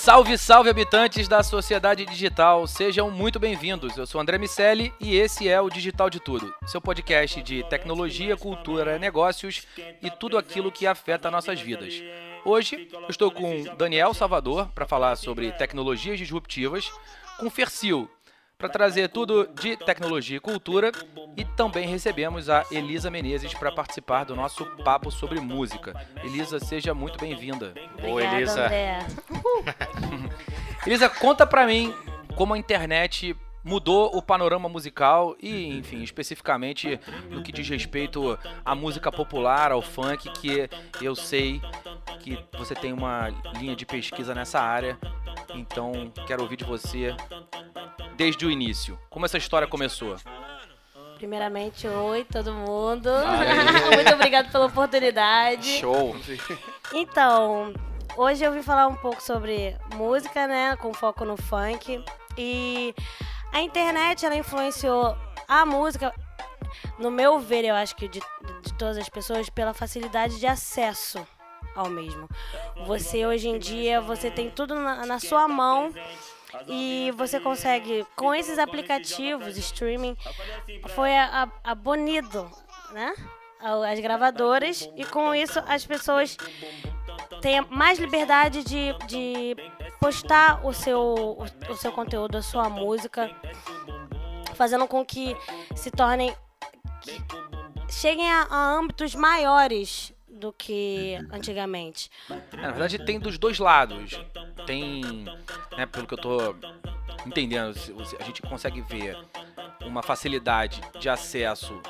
Salve, salve habitantes da sociedade digital, sejam muito bem-vindos. Eu sou André Miceli e esse é o Digital de Tudo, seu podcast de tecnologia, cultura, negócios e tudo aquilo que afeta nossas vidas. Hoje estou com Daniel Salvador para falar sobre tecnologias disruptivas, com Fercil para trazer tudo de tecnologia e cultura. E também recebemos a Elisa Menezes para participar do nosso papo sobre música. Elisa, seja muito bem-vinda. Oi, Elisa. Elisa, conta para mim como a internet mudou o panorama musical e, enfim, especificamente no que diz respeito à música popular, ao funk, que eu sei que você tem uma linha de pesquisa nessa área. Então, quero ouvir de você desde o início. Como essa história começou? Primeiramente, oi todo mundo. Muito obrigado pela oportunidade. Show! Então, hoje eu vim falar um pouco sobre música, né, com foco no funk. E a internet, ela influenciou a música, no meu ver, eu acho que de, de todas as pessoas, pela facilidade de acesso ao mesmo. Você, hoje em dia, você tem tudo na, na sua mão e você consegue, com esses aplicativos, streaming, foi a- a- abolido, né? As gravadoras, e com isso as pessoas têm mais liberdade de, de postar o seu, o, o seu conteúdo, a sua música, fazendo com que se tornem. que cheguem a, a âmbitos maiores do que antigamente. É, na verdade, tem dos dois lados. Tem, né, pelo que eu tô entendendo, a gente consegue ver uma facilidade de acesso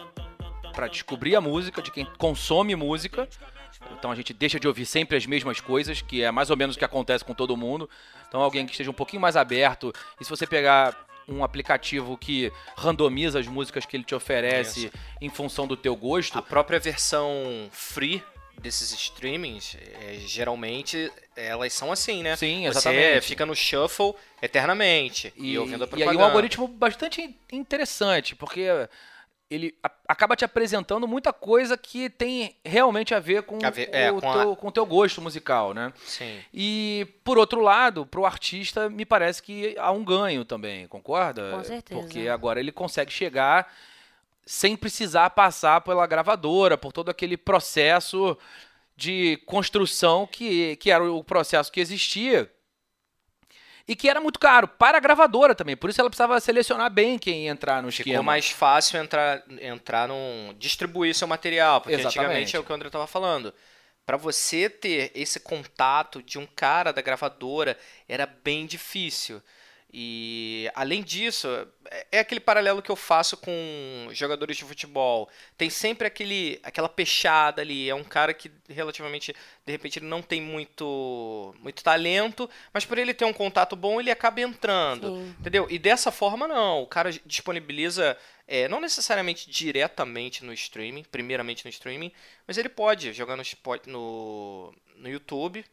para descobrir a música de quem consome música. Então a gente deixa de ouvir sempre as mesmas coisas, que é mais ou menos o que acontece com todo mundo. Então alguém que esteja um pouquinho mais aberto, e se você pegar um aplicativo que randomiza as músicas que ele te oferece em função do teu gosto, A própria versão free desses streamings, é, geralmente elas são assim, né? Sim, Você exatamente. fica no shuffle eternamente e, E, ouvindo a e propaganda. aí um algoritmo bastante in- interessante, porque ele a- acaba te apresentando muita coisa que tem realmente a ver com, A ver- é, o com a- teu, com o teu gosto musical, né? Sim. E, por outro lado, pro artista, me parece que há um ganho também, concorda? Com certeza. Porque agora ele consegue chegar sem precisar passar pela gravadora, por todo aquele processo de construção que, que era o processo que existia e que era muito caro para a gravadora também. Por isso ela precisava selecionar bem quem ia entrar no Ficou esquema. mais fácil entrar, entrar num. distribuir seu material, porque Exatamente. antigamente é o que o André tava falando. Pra você ter esse contato de um cara da gravadora era bem difícil. E além disso, é- é aquele paralelo que eu faço com jogadores de futebol. Tem sempre aquele, aquela peixada ali. É um cara que relativamente, de repente, ele não tem muito, muito talento, mas por ele ter um contato bom, ele acaba entrando. Sim. Entendeu? E dessa forma, não. O cara disponibiliza, é, não necessariamente diretamente no streaming, primeiramente no streaming, mas ele pode jogar no, no, no YouTube,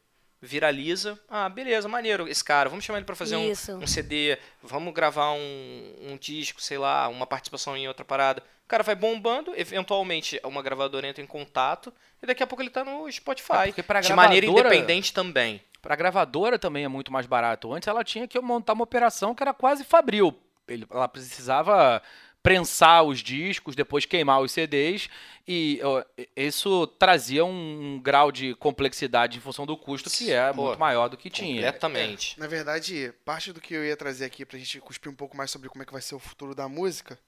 viraliza. Ah, beleza, maneiro esse cara. Vamos chamar ele pra fazer um, um CD, vamos gravar um, um disco, sei lá, uma participação em outra parada. O cara vai bombando, eventualmente uma gravadora entra em contato e daqui a pouco ele tá no Spotify. pra de maneira independente também. Pra gravadora também é muito mais barato. Antes ela tinha que montar uma operação que era quase fabril. Ele- Ela precisava prensar os discos, depois queimar os CDs e ó, isso trazia um grau de complexidade em função do custo que é Pô, muito maior do que tinha. Completamente. Na verdade, parte do que eu ia trazer aqui pra gente cuspir um pouco mais sobre como é que vai ser o futuro da música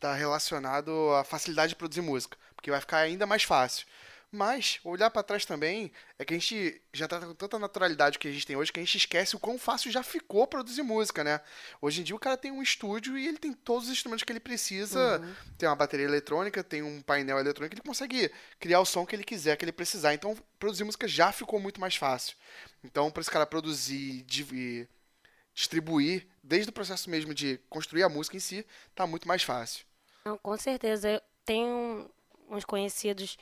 tá relacionado à facilidade de produzir música, porque vai ficar ainda mais fácil. Mas, olhar pra trás também, é que a gente já trata com tanta naturalidade que a gente tem hoje que a gente esquece o quão fácil já ficou produzir música, né? Hoje em dia o cara tem um estúdio e ele tem todos os instrumentos que ele precisa. Tem uma bateria eletrônica, tem um painel eletrônico, ele consegue criar o som que ele quiser, que ele precisar. Então, produzir música já ficou muito mais fácil. Então, para esse cara produzir e distribuir, desde o processo mesmo de construir a música em si, tá muito mais fácil. Não, com certeza. Eu tenho uns conhecidos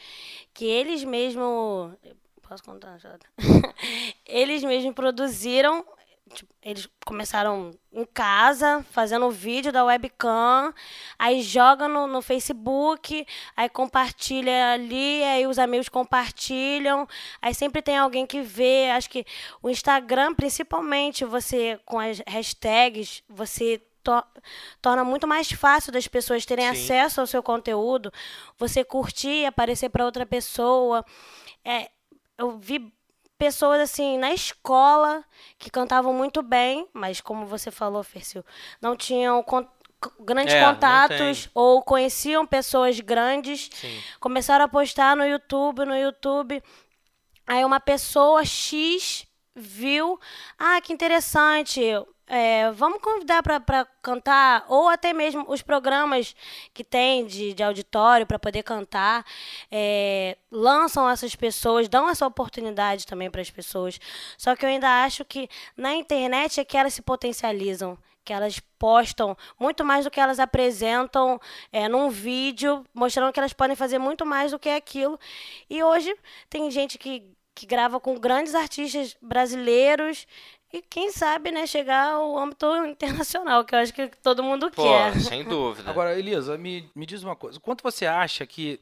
que eles mesmo. Posso contar, eles mesmos produziram. tipo, eles começaram em casa, fazendo vídeo da webcam, aí joga no, no Facebook, aí compartilha ali, aí os amigos compartilham, aí sempre tem alguém que vê. Acho que o Instagram, principalmente, você com as hashtags, você to- torna muito mais fácil das pessoas terem Sim. acesso ao seu conteúdo, você curtir, aparecer para outra pessoa. É, eu vi pessoas assim na escola que cantavam muito bem, mas como você falou, Fercil, não tinham con- grandes É, contatos ou conheciam pessoas grandes. Sim. Começaram a postar no YouTube, no YouTube. Aí uma pessoa X viu, ah, que interessante, é, vamos convidar para cantar, ou até mesmo os programas que tem de, de auditório para poder cantar, é, lançam essas pessoas, dão essa oportunidade também para as pessoas. Só que eu ainda acho que na internet é que elas se potencializam que elas postam muito mais do que elas apresentam é, num vídeo, mostrando que elas podem fazer muito mais do que aquilo. E hoje tem gente que, que grava com grandes artistas brasileiros e quem sabe, né, chegar ao âmbito internacional, que eu acho que todo mundo Pô, quer. sem dúvida. Agora, Elisa, me, me diz uma coisa. Quanto você acha que,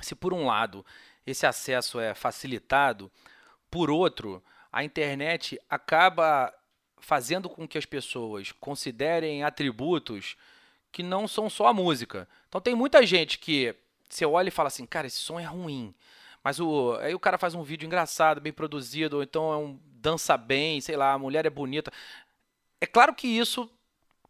se por um lado esse acesso é facilitado, por outro, a internet acaba fazendo com que as pessoas considerem atributos que não são só a música. Então tem muita gente que você olha e fala assim, cara, esse som é ruim. Mas o, aí o cara faz um vídeo engraçado, bem produzido, ou então é um dança bem, sei lá, a mulher é bonita. É claro que isso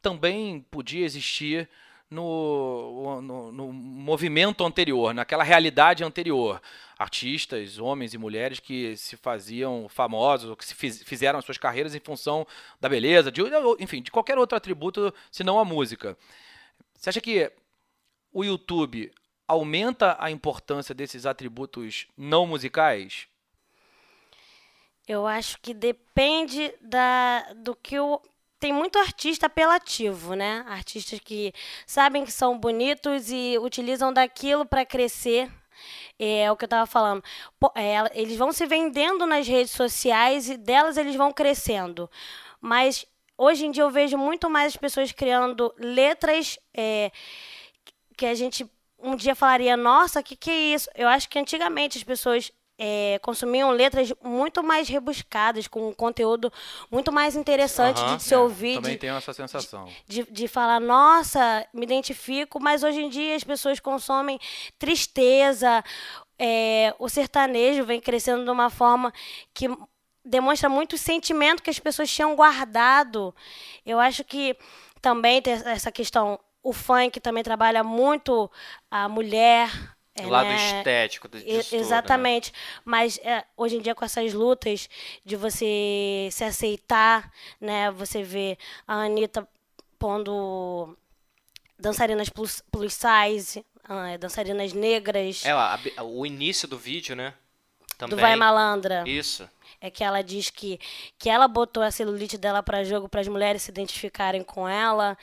também podia existir no, no, no movimento anterior, naquela realidade anterior. Artistas, homens e mulheres que se faziam famosos, ou que se fiz- fizeram as suas carreiras em função da beleza, de, enfim, de qualquer outro atributo, senão a música. Você acha que o YouTube aumenta a importância desses atributos não musicais? Eu acho que depende da, do que o. Tem muito artista apelativo, né? Artistas que sabem que são bonitos e utilizam daquilo para crescer. É o que eu tava falando. É, eles vão se vendendo nas redes sociais e delas eles vão crescendo. Mas hoje em dia eu vejo muito mais as pessoas criando letras é, que a gente um dia falaria, nossa, o que, que é isso? Eu acho que antigamente as pessoas é, consumiam letras muito mais rebuscadas, com um conteúdo muito mais interessante Aham, de se É, ouvir, Também de, tenho essa sensação. de, de falar, nossa, me identifico, mas hoje em dia as pessoas consomem tristeza, é, o sertanejo vem crescendo de uma forma que demonstra muito o sentimento que as pessoas tinham guardado. Eu acho que também tem essa questão, o funk também trabalha muito a mulher. é, o lado né? estético do- disso tudo, né? Exatamente. Mas é, hoje em dia, com essas lutas de você se aceitar, né? Você vê a Anitta pondo dançarinas plus, plus size, ah, dançarinas negras, Ela, a be- o início do vídeo, né? Também. do Vai Malandra. Isso. É que ela diz que, que ela botou a celulite dela para jogo para as mulheres se identificarem com ela.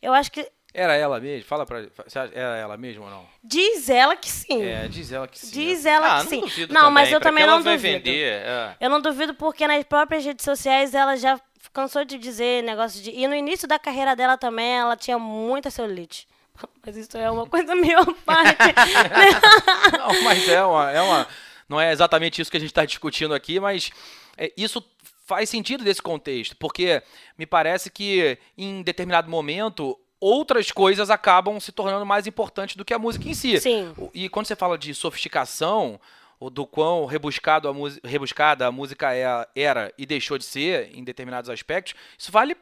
Eu acho que Era ela mesmo? Fala pra. Era ela mesmo ou não? diz ela que sim. É, diz ela que sim. Diz ela ah, que não sim. duvido Não, também. mas eu também não duvido. vender. é. Eu não duvido porque nas próprias redes sociais ela já cansou de dizer negócio de. E no início da carreira dela também ela tinha muita celulite. Mas isso é uma coisa meio parte. Não, mas é uma, é uma. Não é exatamente isso que a gente está discutindo aqui, mas é, isso faz sentido desse contexto, porque me parece que em determinado momento outras coisas acabam se tornando mais importantes do que a música em si. Sim. E quando você fala de sofisticação, ou do quão rebuscado a música, rebuscada a música é- era e deixou de ser em determinados aspectos, isso vale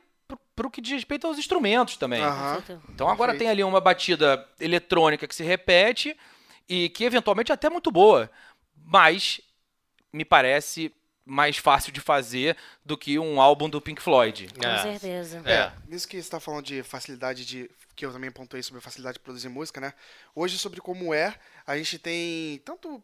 para o que diz respeito aos instrumentos também. Aham. Então agora Perfeito. tem ali uma batida eletrônica que se repete e que eventualmente é até muito boa, mas me parece mais fácil de fazer do que um álbum do Pink Floyd. Com É. certeza. É. Nisso que você está falando de facilidade de. Que eu também pontuei sobre a facilidade de produzir música, né? Hoje, sobre como é, a gente tem tanto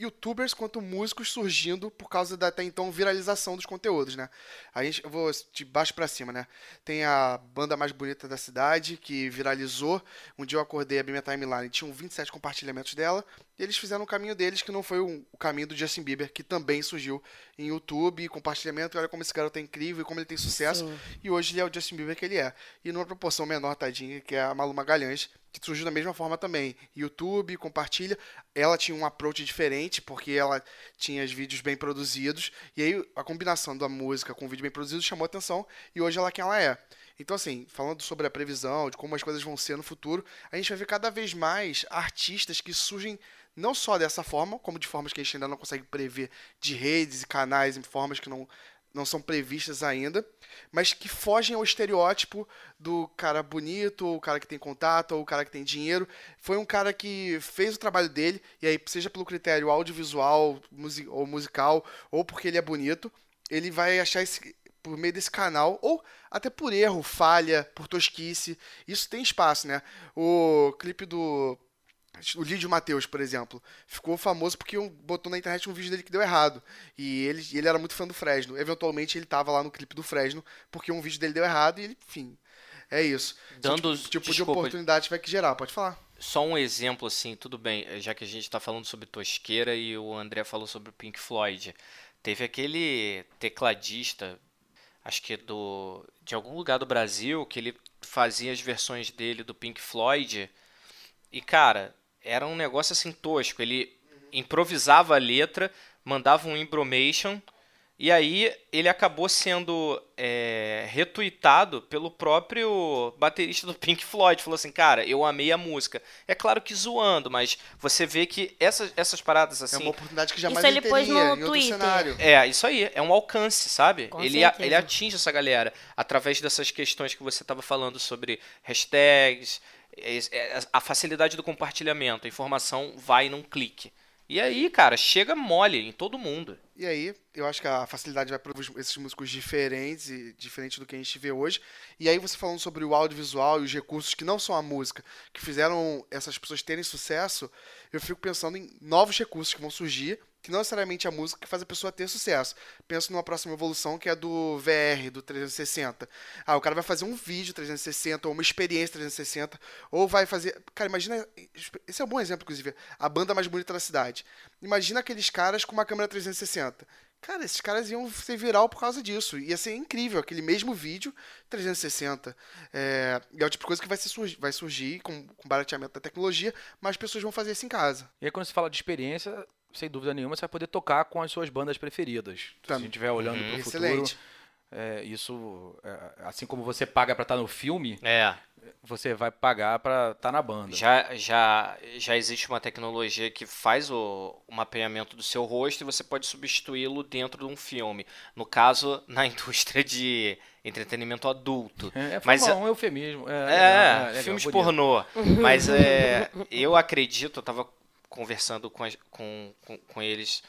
youtubers quanto músicos surgindo por causa da até então viralização dos conteúdos, né? A gente, eu vou de baixo pra cima, né? Tem a banda mais bonita da cidade que viralizou. Um dia eu acordei, abri minha timeline, tinham 27 compartilhamentos dela, e eles fizeram o caminho deles que não foi o, o caminho do Justin Bieber, que também surgiu em YouTube, compartilhamento, e olha como esse garoto é incrível e como ele tem sucesso. Sim. E hoje ele é o Justin Bieber que ele é. E numa proporção menor, tadinha, que é a Malu Magalhães, que surgiu da mesma forma também. YouTube, compartilha. Ela tinha um approach diferente, porque ela tinha os vídeos bem produzidos. E aí a combinação da música com o vídeo bem produzido chamou atenção. E hoje ela é quem ela é. Então, assim, falando sobre a previsão, de como as coisas vão ser no futuro, a gente vai ver cada vez mais artistas que surgem não só dessa forma, como de formas que a gente ainda não consegue prever, de redes e canais em formas que não, não são previstas ainda, mas que fogem ao estereótipo do cara bonito, ou o cara que tem contato, ou o cara que tem dinheiro. Foi um cara que fez o trabalho dele, e aí, seja pelo critério audiovisual ou musical, ou porque ele é bonito, ele vai achar esse por meio desse canal, ou até por erro, falha, por tosquice. Isso tem espaço, né? O clipe do o Lídio Matheus, por exemplo, ficou famoso porque botou na internet um vídeo dele que deu errado. E ele, ele era muito fã do Fresno. Eventualmente ele tava lá no clipe do Fresno porque um vídeo dele deu errado e ele, enfim. É isso. Dando- Esse tipo, tipo de desculpa. oportunidade vai que gerar, pode falar. Só um exemplo, assim, tudo bem, já que a gente tá falando sobre tosqueira e o André falou sobre o Pink Floyd. Teve aquele tecladista, acho que do de algum lugar do Brasil, que ele fazia as versões dele do Pink Floyd. E, cara, era um negócio assim tosco. Ele improvisava a letra, mandava um imbromation, e aí ele acabou sendo é, retuitado pelo próprio baterista do Pink Floyd. Falou assim, cara, eu amei a música. É claro que zoando, mas você vê que essas, essas paradas É assim. uma oportunidade que jamais Isso ele pôs teria no em outro Twitter. cenário. É, isso aí, é um alcance, sabe? Com ele, a- ele atinge essa galera através dessas questões que você estava falando sobre hashtags, é, a facilidade do compartilhamento, a informação vai num clique. E aí, cara, chega mole em todo mundo. E aí, eu acho que a facilidade vai para esses músicos diferentes e diferente do que a gente vê hoje. E aí, você falando sobre o audiovisual e os recursos que não são a música, que fizeram essas pessoas terem sucesso, eu fico pensando em novos recursos que vão surgir, que não necessariamente é a música que faz a pessoa ter sucesso. Penso numa próxima evolução que é do VR, do 360. Ah, o cara vai fazer um vídeo 360 ou uma experiência 360, ou vai fazer. Cara, imagina. Esse é um bom exemplo, inclusive. A banda mais bonita da cidade. Imagina aqueles caras com uma câmera 360. Cara, esses caras iam ser viral por causa disso. Ia ser incrível, aquele mesmo vídeo 360. É, é o tipo de coisa que vai, surgir, vai surgir com, com barateamento da tecnologia, mas as pessoas vão fazer isso em casa. E aí quando você fala de experiência, sem dúvida nenhuma, você vai poder tocar com as suas bandas preferidas. Se Tá. a gente estiver olhando Uhum. para o futuro, Excelente. é, isso, é, assim como você paga para estar no filme, É. você vai pagar para estar na banda. Já, já, já existe uma tecnologia que faz o, o mapeamento do seu rosto e você pode substituí-lo dentro de um filme. No caso, na indústria de entretenimento adulto. É, é, Mas um eufemismo. É, É, legal, legal, filmes bonito. pornô. Mas é, eu acredito, eu tava conversando com, com, com, com eles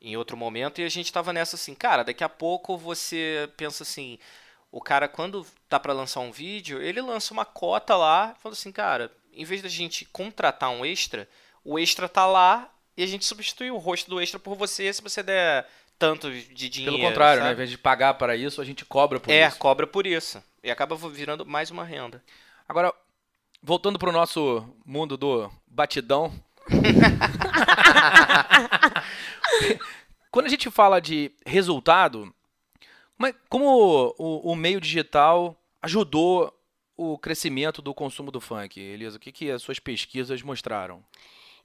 em outro momento e a gente tava nessa assim, cara, daqui a pouco você pensa assim, o cara quando tá pra lançar um vídeo, ele lança uma cota lá, fala assim, cara, em vez da gente contratar um extra, o extra tá lá e a gente substitui o rosto do extra por você se você der tanto de dinheiro. Pelo contrário, né? Ao invés de pagar para isso, a gente cobra por É, isso. cobra por isso. E acaba virando mais uma renda. Agora, voltando pro nosso mundo do batidão. Quando a gente fala de resultado, como, é- o meio digital ajudou o crescimento do consumo do funk, Elisa? O que, que as suas pesquisas mostraram?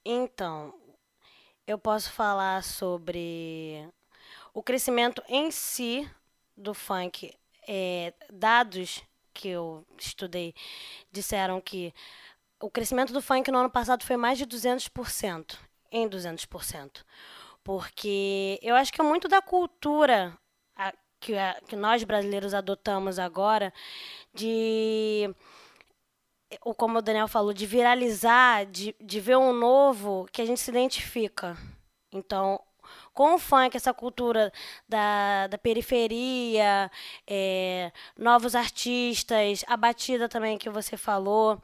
Então, eu posso falar sobre o crescimento em si do funk. É, dados que eu estudei disseram que o crescimento do funk no ano passado foi mais de 200%, em 200%. Porque eu acho que é muito da cultura que, que nós brasileiros adotamos agora de como o Daniel falou, de viralizar, de, de ver um novo que a gente se identifica. Então, com o funk, essa cultura da, da periferia, é, novos artistas, a batida também que você falou,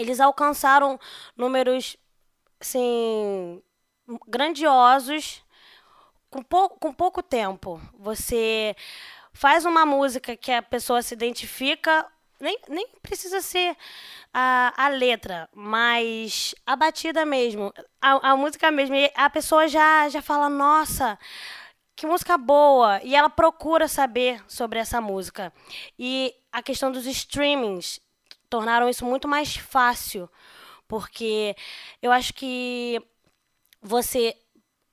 eles alcançaram números, assim, grandiosos com, pou, com pouco tempo. Você faz uma música que a pessoa se identifica, nem, nem precisa ser a, a letra, mas a batida mesmo, a, a música mesmo. E a pessoa já, já fala, nossa, que música boa! E ela procura saber sobre essa música. E a questão dos streamings tornaram isso muito mais fácil, porque eu acho que você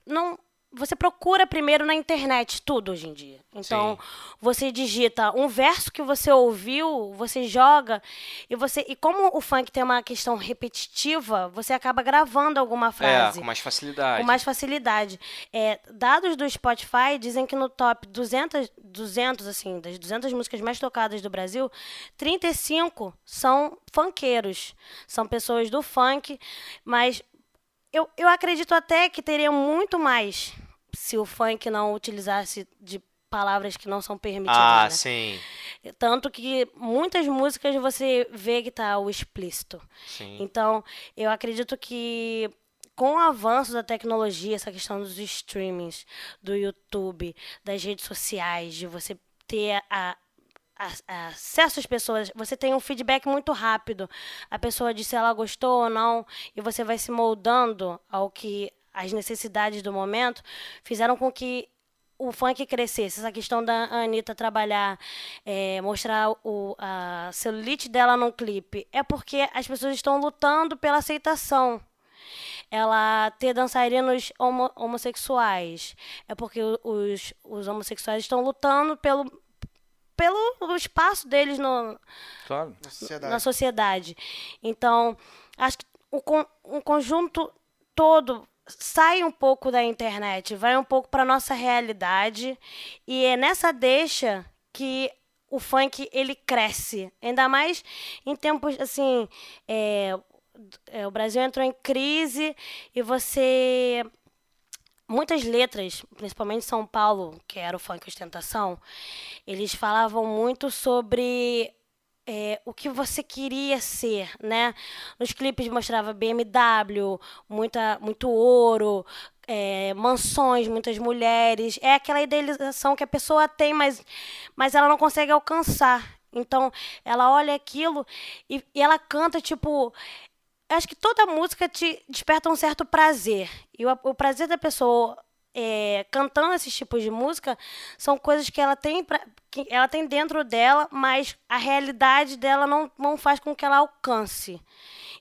não você procura primeiro na internet tudo hoje em dia. Então, Sim. você digita um verso que você ouviu, você joga e você e como o funk tem uma questão repetitiva, você acaba gravando alguma frase. É, com mais facilidade. Com mais facilidade. É, dados do Spotify dizem que no top 200, 200 assim, das 200 músicas mais tocadas do Brasil, 35 são funkeiros. São pessoas do funk, mas eu, eu acredito até que teria muito mais se o funk não utilizasse de palavras que não são permitidas. Ah, né? sim. Tanto que muitas músicas você vê que tá o explícito. Sim. Então, eu acredito que com o avanço da tecnologia, essa questão dos streamings, do YouTube, das redes sociais, de você ter a, acesso às pessoas, você tem um feedback muito rápido. A pessoa diz se ela gostou ou não, e você vai se moldando ao que as necessidades do momento fizeram com que o funk crescesse. Essa questão da Anitta trabalhar, é, mostrar o, a celulite dela num clipe, é porque as pessoas estão lutando pela aceitação. Ela ter dançarinos homo, homossexuais, é porque os, os homossexuais estão lutando pelo, pelo espaço deles no, claro. na, sociedade. na sociedade. Então, acho que o, o conjunto todo sai um pouco da internet, vai um pouco para nossa realidade e é nessa deixa que o funk ele cresce, ainda mais em tempos assim, é, é, o Brasil entrou em crise e você muitas letras, principalmente São Paulo, que era o funk ostentação, eles falavam muito sobre é, o que você queria ser, né? Nos clipes mostrava BMW, muita, muito ouro, é, mansões, muitas mulheres. É aquela idealização que a pessoa tem, mas, mas ela não consegue alcançar. Então, ela olha aquilo e, e ela canta, tipo, acho que toda música te desperta um certo prazer. E o, o prazer da pessoa é, cantando esses tipos de música são coisas que ela tem pra, que ela tem dentro dela, mas a realidade dela não, não faz com que ela alcance.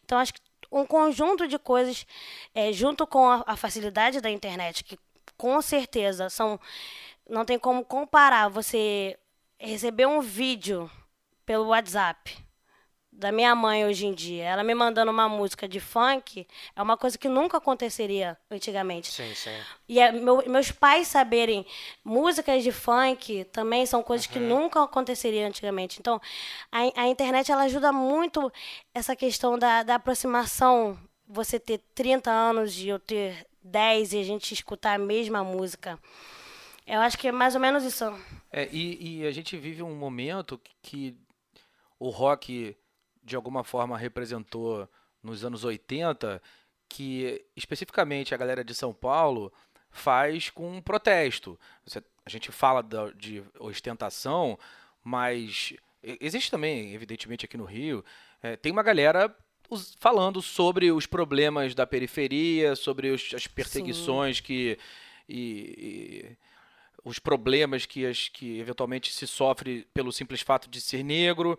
Então acho que um conjunto de coisas, é, junto com a, a facilidade da internet, que com certeza são não tem como comparar você receber um vídeo pelo WhatsApp da minha mãe hoje em dia, ela me mandando uma música de funk, é uma coisa que nunca aconteceria antigamente. Sim, sim. E é, meu, meus pais saberem músicas de funk também são coisas uhum. que nunca aconteceriam antigamente. Então, a, a internet ela ajuda muito essa questão da, da aproximação. Você ter 30 anos e eu ter 10 e a gente escutar a mesma música. Eu acho que é mais ou menos isso. É, e, e a gente vive um momento que o rock de alguma forma representou nos anos 80, que especificamente a galera de São Paulo faz com um protesto. A gente fala de ostentação, mas existe também, evidentemente, aqui no Rio, é, tem uma galera falando sobre os problemas da periferia, sobre os, as perseguições Sim. que. E, e, os problemas que, as, que eventualmente se sofre pelo simples fato de ser negro.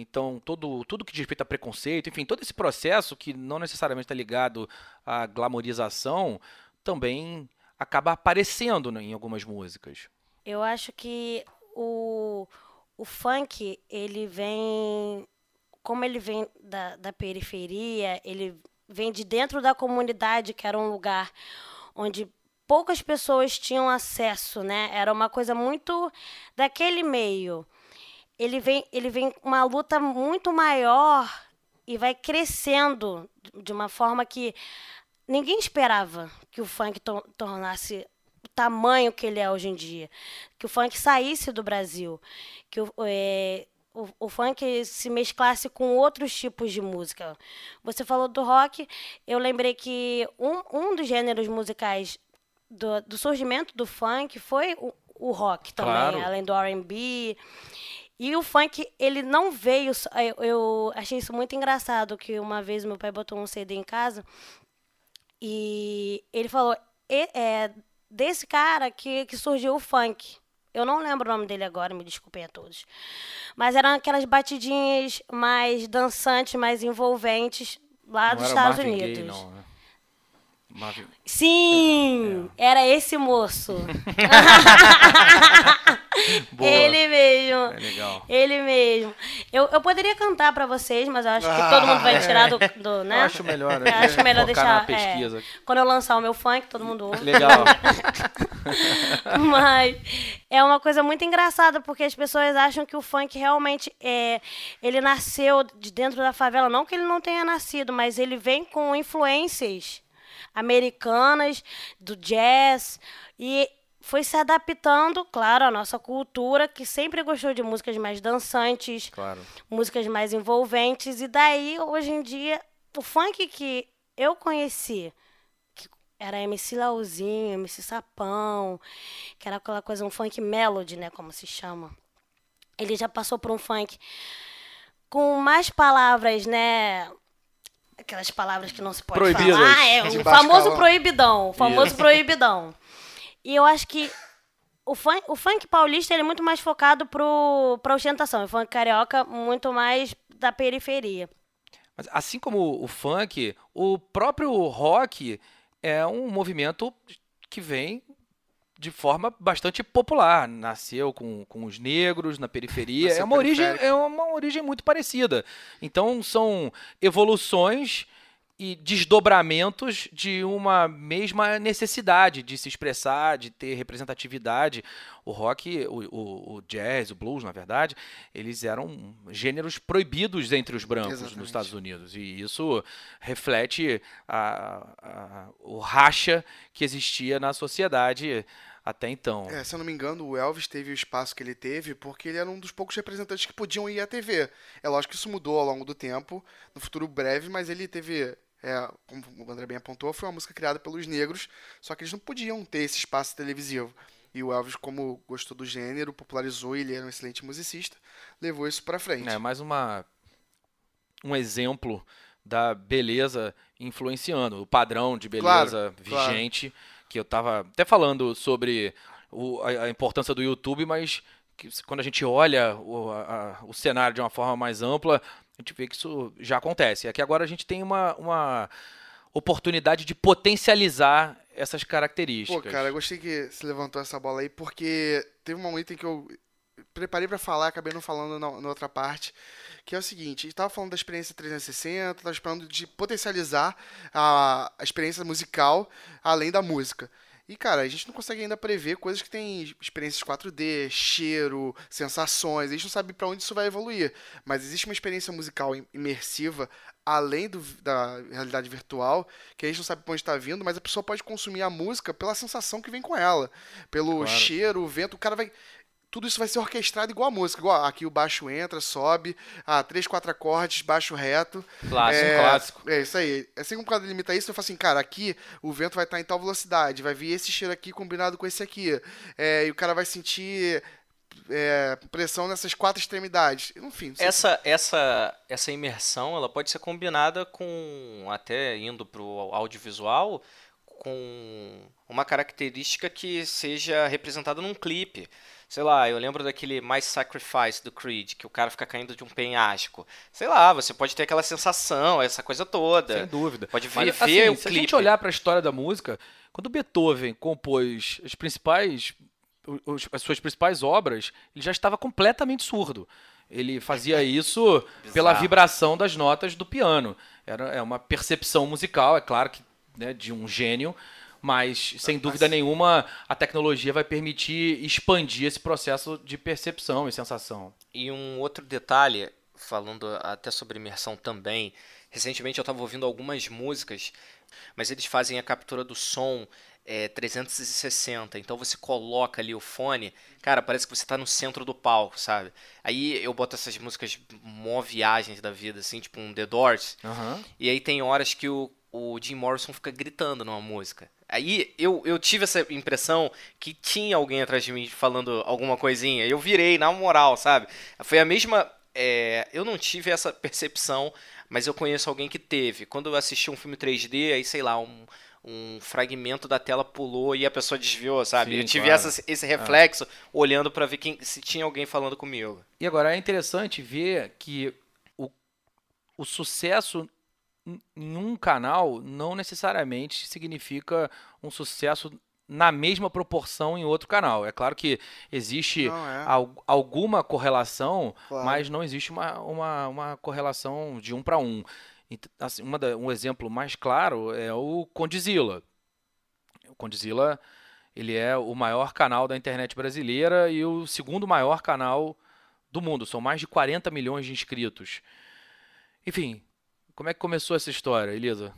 Então, todo, tudo que diz respeito a preconceito, enfim, todo esse processo que não necessariamente está ligado à glamorização, também acaba aparecendo né, em algumas músicas. Eu acho que o, o funk, ele vem. Como ele vem da, da periferia, ele vem de dentro da comunidade, que era um lugar onde poucas pessoas tinham acesso, né? Era uma coisa muito daquele meio. Ele vem, ele vem uma luta muito maior e vai crescendo de uma forma que ninguém esperava que o funk to tornasse o tamanho que ele é hoje em dia, que o funk saísse do Brasil, que o, é, o, o, funk se mesclasse com outros tipos de música. Você falou do rock, eu lembrei que um, um dos gêneros musicais do, do surgimento do funk foi o, o rock também, claro. além do R&B. E o funk, ele não veio. Eu, eu, achei isso muito engraçado que uma vez meu pai botou um CD em casa e ele falou: é desse cara que, que surgiu o funk. Eu não lembro o nome dele agora, me desculpem a todos. Mas eram aquelas batidinhas mais dançantes, mais envolventes lá não dos Estados Unidos. Gay, não, né? Marvin... Sim, é. era esse moço. ele mesmo. É legal. Ele mesmo. Eu, eu poderia cantar para vocês, mas eu acho que ah, todo mundo vai tirar do, do né? Eu acho melhor, né? Eu acho melhor deixar. É, quando eu lançar o meu funk, todo mundo ouve. Legal. mas é uma coisa muito engraçada porque as pessoas acham que o funk realmente é ele nasceu de dentro da favela, não que ele não tenha nascido, mas ele vem com influências americanas, do jazz, e foi se adaptando, claro, à nossa cultura, que sempre gostou de músicas mais dançantes, claro. músicas mais envolventes, e daí, hoje em dia, o funk que eu conheci, que era MC Lauzinho, MC Sapão, que era aquela coisa, um funk melody, né, como se chama. Ele já passou por um funk com mais palavras, né, aquelas palavras que não se pode Proibidas. falar. Ah, é o famoso proibidão. O famoso proibidão. E eu acho que o funk, o funk paulista ele é muito mais focado pro, pra ostentação. O funk carioca, muito mais da periferia. Mas assim como o funk, o próprio rock é um movimento que vem de forma bastante popular. Nasceu com, com os negros na periferia. é uma, origem, é uma origem muito parecida. Então são evoluções e desdobramentos de uma mesma necessidade de se expressar, de ter representatividade. O rock, o, o, o jazz, o blues, na verdade, eles eram gêneros proibidos entre os brancos Exatamente. nos Estados Unidos. E isso reflete a, a, o racha que existia na sociedade até então. É, se eu não me engano, o Elvis teve o espaço que ele teve porque ele era um dos poucos representantes que podiam ir à TV. É lógico que isso mudou ao longo do tempo, no futuro breve, mas ele teve é, como o André bem apontou, foi uma música criada pelos negros, só que eles não podiam ter esse espaço televisivo. E o Elvis, como gostou do gênero, popularizou, ele era um excelente musicista, levou isso para frente. É mais uma um exemplo da beleza influenciando, o padrão de beleza claro, vigente. Claro que eu estava até falando sobre o, a, a, importância do YouTube, mas que, quando a gente olha o, a, o cenário de uma forma mais ampla, a gente vê que isso já acontece. Aqui agora a gente tem uma, uma oportunidade de potencializar essas características. Pô, cara, eu gostei que você levantou essa bola aí, porque teve um momento em que eu preparei para falar, acabei não falando na, na, outra parte, que é o seguinte, estava falando da experiência 360, estava falando de potencializar a, a experiência musical além da música. E, cara, a gente não consegue ainda prever coisas que têm experiências 4D, cheiro, sensações. A gente não sabe para onde isso vai evoluir. Mas existe uma experiência musical imersiva, além do, da realidade virtual, que a gente não sabe para onde está vindo, mas a pessoa pode consumir a música pela sensação que vem com ela. Pelo claro. cheiro, o vento. O cara vai tudo isso vai ser orquestrado igual a música. Igual aqui o baixo entra, sobe, ah, três, quatro acordes, baixo reto. Clássico, é, clássico. É isso aí. Assim como cada limita isso, eu falo assim, cara, aqui o vento vai estar em tal velocidade, vai vir esse cheiro aqui combinado com esse aqui. É, e o cara vai sentir é, pressão nessas quatro extremidades. Enfim. Essa, essa, essa imersão ela pode ser combinada com, até indo para o audiovisual, com uma característica que seja representada num clipe. Sei lá, eu lembro daquele My Sacrifice do Creed, que o cara fica caindo de um penhasco. Sei lá, você pode ter aquela sensação, essa coisa toda. Sem dúvida. Pode ver, Mas, ver assim, o se clipe. a gente olhar para a história da música, quando Beethoven compôs as principais as suas principais obras, ele já estava completamente surdo. Ele fazia isso pela vibração das notas do piano. Era é uma percepção musical, é claro que né, de um gênio, mas sem dúvida nenhuma a tecnologia vai permitir expandir esse processo de percepção e sensação. E um outro detalhe, falando até sobre imersão também, recentemente eu estava ouvindo algumas músicas, mas eles fazem a captura do som é, 360, então você coloca ali o fone, cara, parece que você está no centro do palco, sabe? Aí eu boto essas músicas mó viagens da vida, assim, tipo um The Doors, e aí tem horas que o, o Jim Morrison fica gritando numa música. Aí eu, eu tive essa impressão que tinha alguém atrás de mim falando alguma coisinha. Eu virei, na moral, sabe? Foi a mesma. é, eu não tive essa percepção, mas eu conheço alguém que teve. Quando eu assisti um filme 3D, aí sei lá, um, um fragmento da tela pulou e a pessoa desviou, sabe? Sim, eu tive claro. essa- esse reflexo olhando pra ver quem, se tinha alguém falando comigo. E agora é interessante ver que o, o sucesso em- um canal não necessariamente significa um sucesso na mesma proporção em outro canal. É claro que existe Não, é. al- alguma correlação, Claro. mas não existe uma, uma, uma correlação de um para um. Assim, uma da- um exemplo mais claro é o Condzilla. O Condzilla ele é o maior canal da internet brasileira e o segundo maior canal do mundo. São mais de 40 milhões de inscritos. Enfim, como é que começou essa história, Elisa?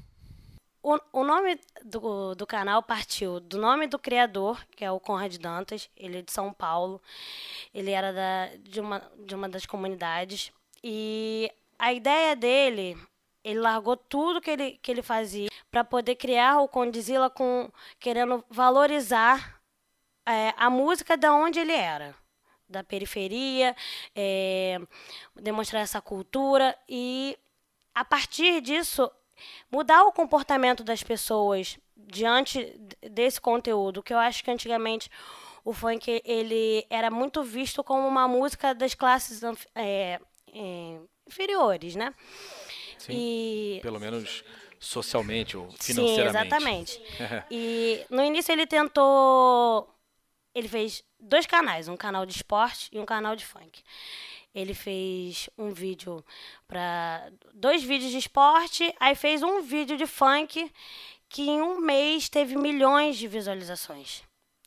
O, o nome do, do canal partiu do nome do criador, que é o Conrad Dantas. Ele é de São Paulo. Ele era da, de, uma, de uma das comunidades. E a ideia dele, ele largou tudo que ele, que ele fazia para poder criar o Condzilla com querendo valorizar é, a música da onde ele era, da periferia, é, demonstrar essa cultura e a partir disso mudar o comportamento das pessoas diante desse conteúdo, que eu acho que antigamente o funk ele era muito visto como uma música das classes é, é, inferiores, né? Sim, E Pelo menos socialmente ou Sim, financeiramente. exatamente. e no início ele tentou. Ele fez dois canais, um canal de esporte e um canal de funk. Ele fez um vídeo para dois vídeos de esporte, aí fez um vídeo de funk que em um mês teve milhões de visualizações.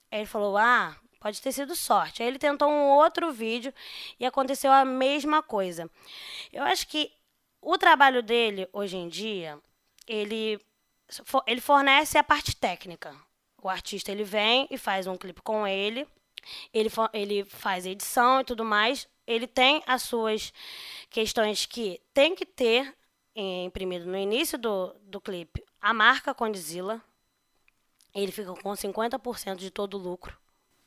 Aí ele falou: "Ah, pode ter sido sorte". Aí ele tentou um outro vídeo e aconteceu a mesma coisa. Eu acho que o trabalho dele hoje em dia, ele ele fornece a parte técnica. O artista ele vem e faz um clipe com ele, ele, ele faz edição e tudo mais. Ele tem as suas questões que tem que ter imprimido no início do, do clipe a marca Condzilla. Ele fica com 50% de todo o lucro.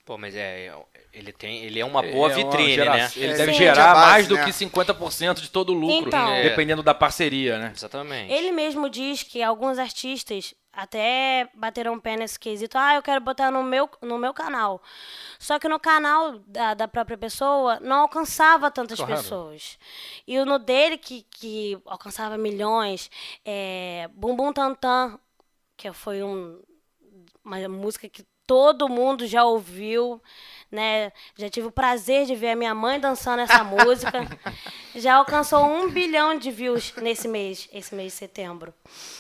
Pô, mas é. Ele tem. Ele é uma boa É uma vitrine, gera- né? Ele É, deve sim. gerar base, mais do né? que 50% de todo o lucro, Então. É. dependendo da parceria, né? Exatamente. Ele mesmo diz que alguns artistas até bateram um pé nesse quesito. Ah, eu quero botar no meu, no meu canal. Só que no canal da, da própria pessoa não alcançava tantas Claro. pessoas. E o no dele, que, que alcançava milhões, é, Bumbum Tantan, que foi um, uma música que todo mundo já ouviu, né? Já tive o prazer de ver a minha mãe dançando essa música. Já alcançou um bilhão de views nesse mês, esse mês de setembro.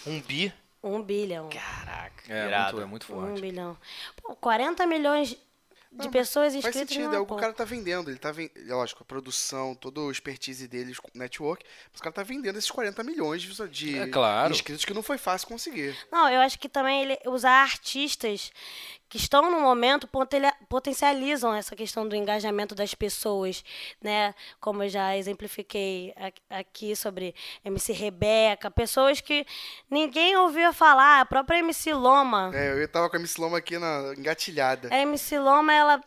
Um bi. Um bilhão. Caraca, É irado. muito, é muito Um forte. bilhão. Pô, 40 milhões de Não, pessoas Faz inscritas sentido, não é é algo que o cara tá vendendo. Ele tá vendendo, lógico, a produção, toda a expertise deles, com network, mas o cara tá vendendo esses 40 milhões de, de É claro. inscritos que não foi fácil conseguir. Não, eu acho que também ele usar artistas que estão no momento potencia- potencializam essa questão do engajamento das pessoas, né? Como eu já exemplifiquei a- aqui sobre MC Rebeca, pessoas que ninguém ouviu falar, a própria MC Loma. É, eu tava com a Miss Loma aqui na engatilhada. A MC Loma, ela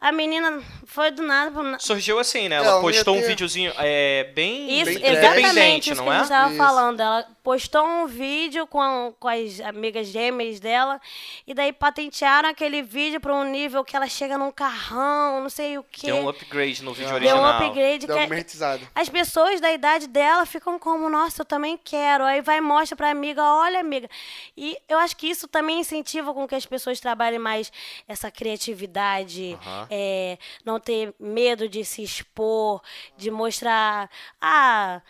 a menina foi do nada pro Surgiu assim, né? Ela não postou um ter- videozinho é, bem, Isso, Bem exatamente independente, isso não que a é? gente estava Isso. falando. Ela postou um vídeo com, com as amigas gêmeas dela e daí patentearam aquele vídeo para um nível que ela chega num carrão, não sei o que. Deu um upgrade no vídeo Deu original. um upgrade Deu que monetizada. as pessoas da idade dela ficam como, nossa, eu também quero. Aí vai e mostra pra amiga, olha, amiga. E eu acho que isso também incentiva com que as pessoas trabalhem mais essa criatividade, é, não ter medo de se expor, de mostrar. Ah.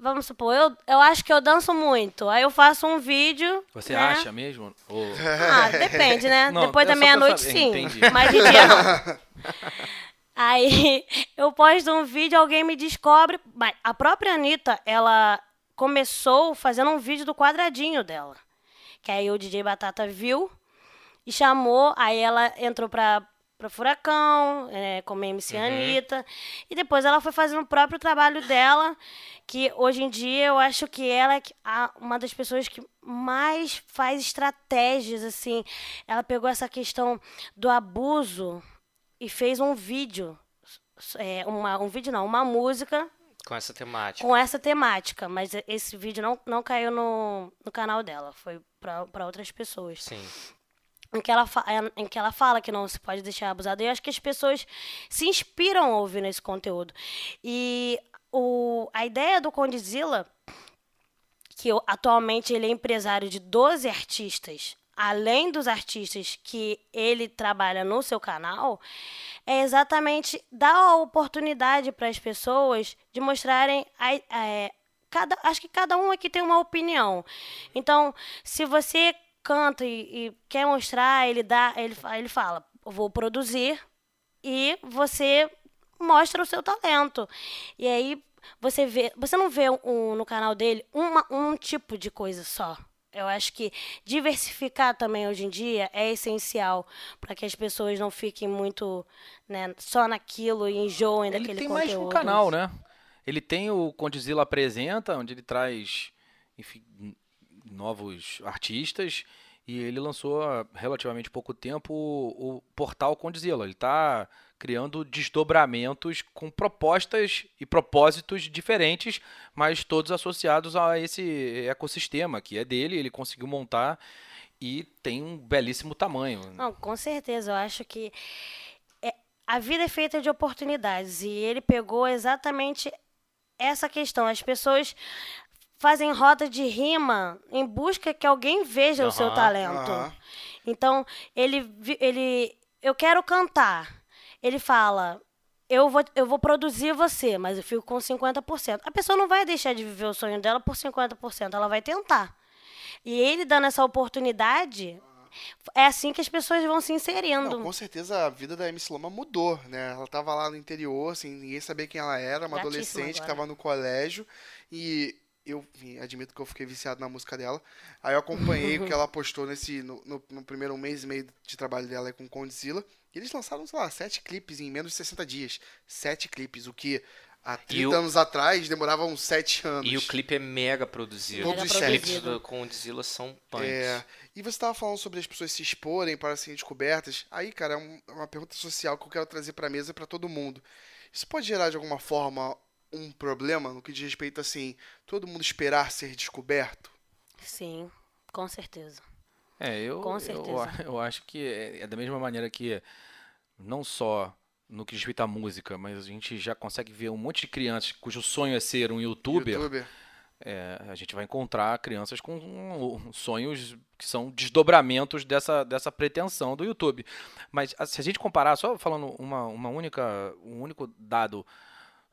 Vamos supor, eu, eu acho que eu danço muito. Aí eu faço um vídeo. Você né? acha mesmo? Ou- Ah, depende, né? Não, Depois da meia-noite, sim. entendi. Mas de dia não. Aí eu posto um vídeo, alguém me descobre. Mas a própria Anitta, ela começou fazendo um vídeo do quadradinho dela. Que aí o DJ Batata viu e chamou. Aí ela entrou pra, pra Furacão, é, como MC Anitta. E depois ela foi fazendo o próprio trabalho dela. Que hoje em dia eu acho que ela é uma das pessoas que mais faz estratégias, assim. Ela pegou essa questão do abuso e fez um vídeo. É, uma, um vídeo não, uma música Com essa temática. com essa temática. Mas esse vídeo não, não caiu no, no canal dela, foi para outras pessoas. Sim. Em que, ela em que ela fala que não se pode deixar abusado. E eu acho que as pessoas se inspiram ouvindo esse conteúdo. E o, a ideia do Condzilla, que eu- atualmente ele é empresário de 12 artistas, além dos artistas que ele trabalha no seu canal, é exatamente dar a oportunidade para as pessoas de mostrarem a, é, cada, acho que cada um aqui tem uma opinião. Então, se você canta e, e quer mostrar, ele dá, ele, ele fala, "Eu vou produzir e você mostra o seu talento. E aí você vê, você não vê um- no canal dele uma, um tipo de coisa só. Eu acho que diversificar também hoje em dia é essencial para que as pessoas não fiquem muito né, só naquilo e enjoem Ele daquele tem conteúdo. mais um canal, né? Ele tem o Condzilla Apresenta, onde ele traz, enfim, novos artistas. E ele lançou há relativamente pouco tempo o, o portal Condzilla. Ele está criando desdobramentos com propostas e propósitos diferentes, mas todos associados a esse ecossistema que é dele. Ele conseguiu montar e tem um belíssimo tamanho. Não, com certeza. Eu acho que é- a vida é feita de oportunidades. E ele pegou exatamente essa questão. As pessoas fazem roda de rima em busca que alguém veja o seu talento. aham. Então, ele, ele. Eu quero cantar. Ele fala. Eu vou, eu vou produzir você, mas eu fico com 50%. A pessoa não vai deixar de viver o sonho dela por 50%, ela vai tentar. E ele dando essa oportunidade, é assim que as pessoas vão se inserindo. Não, com certeza a vida da MC Loma mudou, né? Ela tava lá no interior, sem ninguém saber quem ela era, uma Gatíssima adolescente que agora. tava no colégio e eu admito que eu fiquei viciado na música dela. Aí eu acompanhei o que ela postou nesse no, no- no primeiro mês e meio de trabalho dela com Condzilla. E eles lançaram, sei lá, sete clipes em menos de 60 dias. Sete clipes, o que há 30 o- anos atrás demorava uns sete anos. E o clipe é mega produzido. Todos os clipes do Condzilla são punks. É, e você estava falando sobre as pessoas se exporem para serem descobertas. Aí, cara, é é uma pergunta social que eu quero trazer para a mesa para todo mundo. Isso pode gerar de alguma forma um problema no que diz respeito assim, todo mundo esperar ser descoberto? Sim, com certeza. É, eu, Com eu, certeza. a- eu acho que é, é da mesma maneira que não só no que diz respeito à música, mas a gente já consegue ver um monte de crianças cujo sonho é ser um youtuber. YouTuber. é, a gente vai encontrar crianças com sonhos que são desdobramentos dessa, dessa pretensão do YouTube. Mas se a gente comparar, só falando uma, uma única, um único dado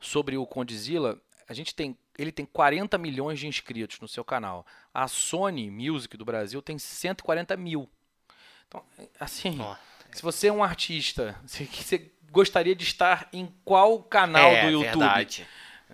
sobre o Condzilla, a gente tem, ele tem 40 milhões de inscritos no seu canal. A Sony Music do Brasil tem 140 mil. Então, assim, Ó, se você é um artista, você gostaria de estar em qual canal é, do YouTube? verdade.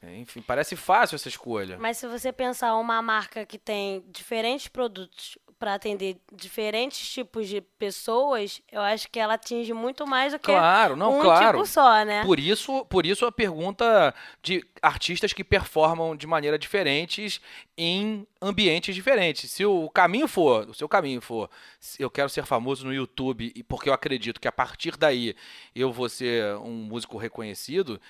É, Enfim, parece fácil essa escolha. Mas se você pensar uma marca que tem diferentes produtos para atender diferentes tipos de pessoas, eu acho que ela atinge muito mais do que Claro, não, um claro. tipo só, né? Por isso, por isso a pergunta de artistas que performam de maneira diferentes em ambientes diferentes. Se o caminho for, o seu caminho for, eu quero ser famoso no YouTube e porque eu acredito que a partir daí eu vou ser um músico reconhecido,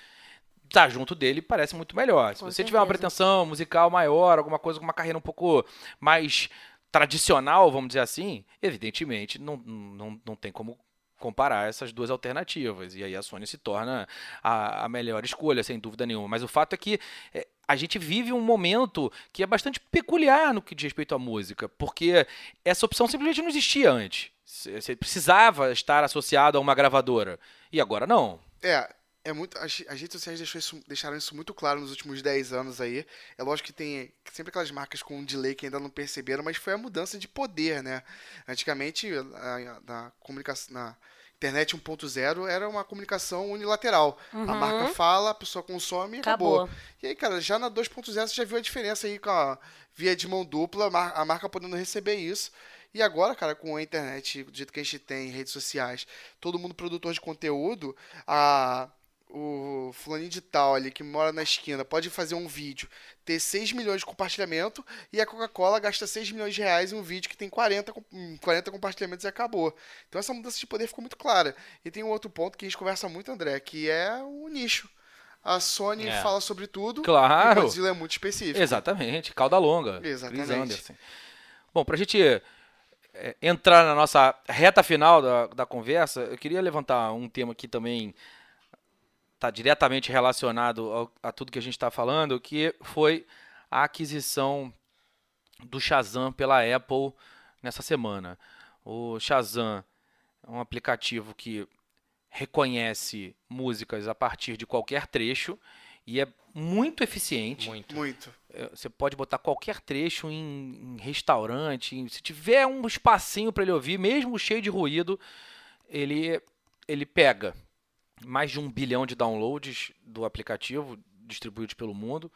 estar junto dele parece muito melhor. Se Com você tiver uma certeza. pretensão musical maior, alguma coisa com uma carreira um pouco mais tradicional, vamos dizer assim, evidentemente não, não, não tem como comparar essas duas alternativas. E aí a Sony se torna a, a melhor escolha, sem dúvida nenhuma. Mas o fato é que é, a gente vive um momento que é bastante peculiar no que diz respeito à música, porque essa opção simplesmente não existia antes. Você precisava estar associado a uma gravadora. E agora não. É, é muito. As, as redes sociais isso- deixaram isso muito claro nos últimos 10 anos aí. É lógico que tem sempre aquelas marcas com um delay que ainda não perceberam, mas foi a mudança de poder, né? Antigamente, a- a- na comunicação. Na internet 1.0 era uma comunicação unilateral. A marca fala, a pessoa consome e acabou. Acabou. E aí, cara, já na 2.0 você já viu a diferença aí com a via de mão dupla, a marca podendo receber isso. E agora, cara, com a internet, do jeito que a gente tem, redes sociais, todo mundo produtor de conteúdo, a, o fulaninho de tal ali que mora na esquina pode fazer um vídeo, ter 6 milhões de compartilhamento e a Coca-Cola gasta 6 milhões de reais em um vídeo que tem 40, com- hum, 40 compartilhamentos e acabou. Então essa mudança de poder ficou muito clara. E tem um outro ponto que a gente conversa muito, André, que é o nicho. A Sony É. fala sobre tudo. Claro. O Godzilla é muito específico. Exatamente, cauda longa. Exatamente. Chris Anderson. Bom, pra gente é, entrar na nossa reta final da, da conversa, eu queria levantar um tema que também está diretamente relacionado ao- a tudo que a gente está falando, que foi a aquisição do Shazam pela Apple nessa semana. O Shazam é um aplicativo que reconhece músicas a partir de qualquer trecho e é muito eficiente. Muito. Muito. É, Você pode botar qualquer trecho em, em restaurante, em- se tiver um espacinho para ele ouvir, mesmo cheio de ruído, ele, ele pega mais de um bilhão de downloads do aplicativo distribuídos pelo mundo.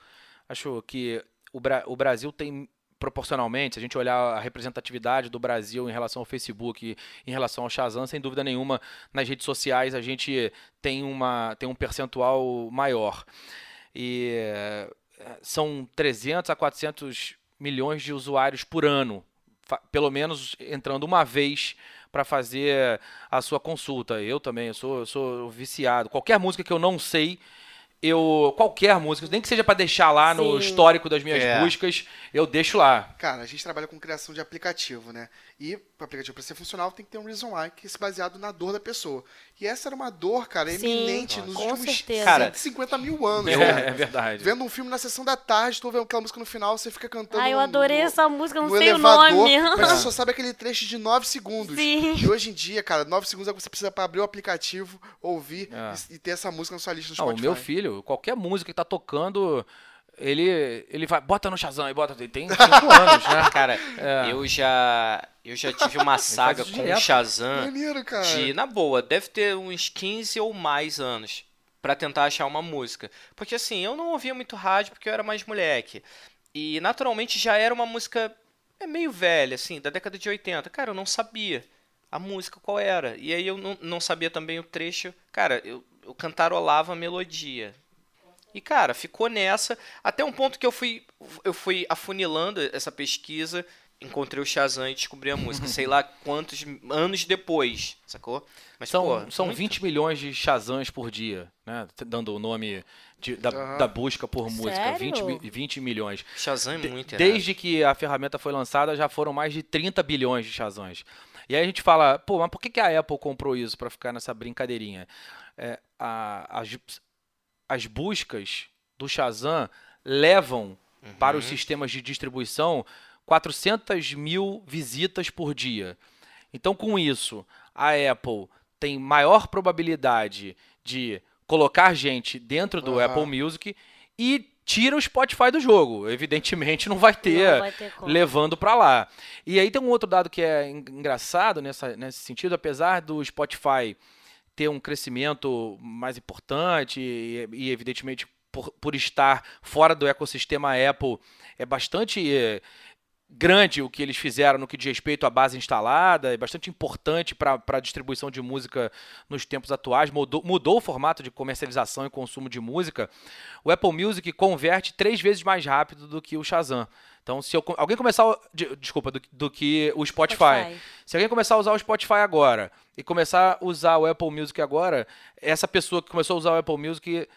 Acho que o, Bra- o Brasil tem proporcionalmente, se a gente olhar a representatividade do Brasil em relação ao Facebook, em relação ao Shazam, sem dúvida nenhuma, nas redes sociais a gente tem, uma, tem um percentual maior. E eh, são 300 a 400 milhões de usuários por ano, pelo menos entrando uma vez para fazer a sua consulta. Eu também, eu sou, eu sou viciado. Qualquer música que eu não sei, eu qualquer música, nem que seja para deixar lá no Sim. histórico das minhas É. buscas, eu deixo lá. Cara, a gente trabalha com criação de aplicativo, né? E o aplicativo para ser funcional tem que ter um reason why, que é se baseado na dor da pessoa. E essa era uma dor, cara, Sim, eminente nos últimos certeza. Cara, 150 mil anos. É, cara. é verdade. Vendo um filme na sessão da tarde, tô vendo aquela música no final, você fica cantando. Ai, eu no- adorei no- essa música, não no sei o elevador, nome. Mas você só sabe aquele trecho de 9 segundos. Sim. E hoje em dia, cara, 9 segundos é o que você precisa pra abrir o aplicativo, ouvir É. e, e ter essa música na sua lista do Não, o Spotify. meu filho, qualquer música que tá tocando, ele, ele vai, bota no Shazam e bota. Ele tem 5 anos, né? Cara, É. eu já eu já tive uma saga com o direto. Shazam Maneiro, cara. de, na boa, deve ter uns 15 ou mais anos pra tentar achar uma música. Porque assim, eu não ouvia muito rádio porque eu era mais moleque. E naturalmente já era uma música é meio velha, assim, da década de 80. Cara, eu não sabia a música qual era. E aí eu não, não sabia também o trecho. Cara, eu, eu cantarolava a melodia. E, cara, ficou nessa, até um ponto que eu fui, eu fui afunilando essa pesquisa, encontrei o Shazam e descobri a música. Sei lá quantos anos depois, sacou? Mas, São, pô, são muito. 20 milhões de Shazams por dia, né? Dando o nome de- da, Aham. da busca por música. Sério? 20, mi- 20 milhões. Shazam é De- muito irado. Desde que a ferramenta foi lançada, já foram mais de 30 bilhões de Shazams. E aí a gente fala, pô, mas por que, a Apple comprou isso para ficar nessa brincadeirinha? É, a- as, as buscas do Shazam levam para os sistemas de distribuição 400 mil visitas por dia. Então, com isso, a Apple tem maior probabilidade de colocar gente dentro do Aham. Apple Music e tira o Spotify do jogo. Evidentemente, não vai ter, Não vai ter levando para lá. E aí tem um outro dado que é en- engraçado nessa, nesse sentido, apesar do Spotify ter um crescimento mais importante e, e, evidentemente por, por estar fora do ecossistema Apple é bastante eh, grande o que eles fizeram no que diz respeito à base instalada, é bastante importante para a distribuição de música nos tempos atuais, mudou, mudou o formato de comercialização e consumo de música. O Apple Music converte três vezes mais rápido do que o Shazam. Então, se eu alguém começar. Desculpa, do, do que o Spotify. Spotify. Se alguém começar a usar o Spotify agora e começar a usar o Apple Music agora, essa pessoa que começou a usar o Apple Music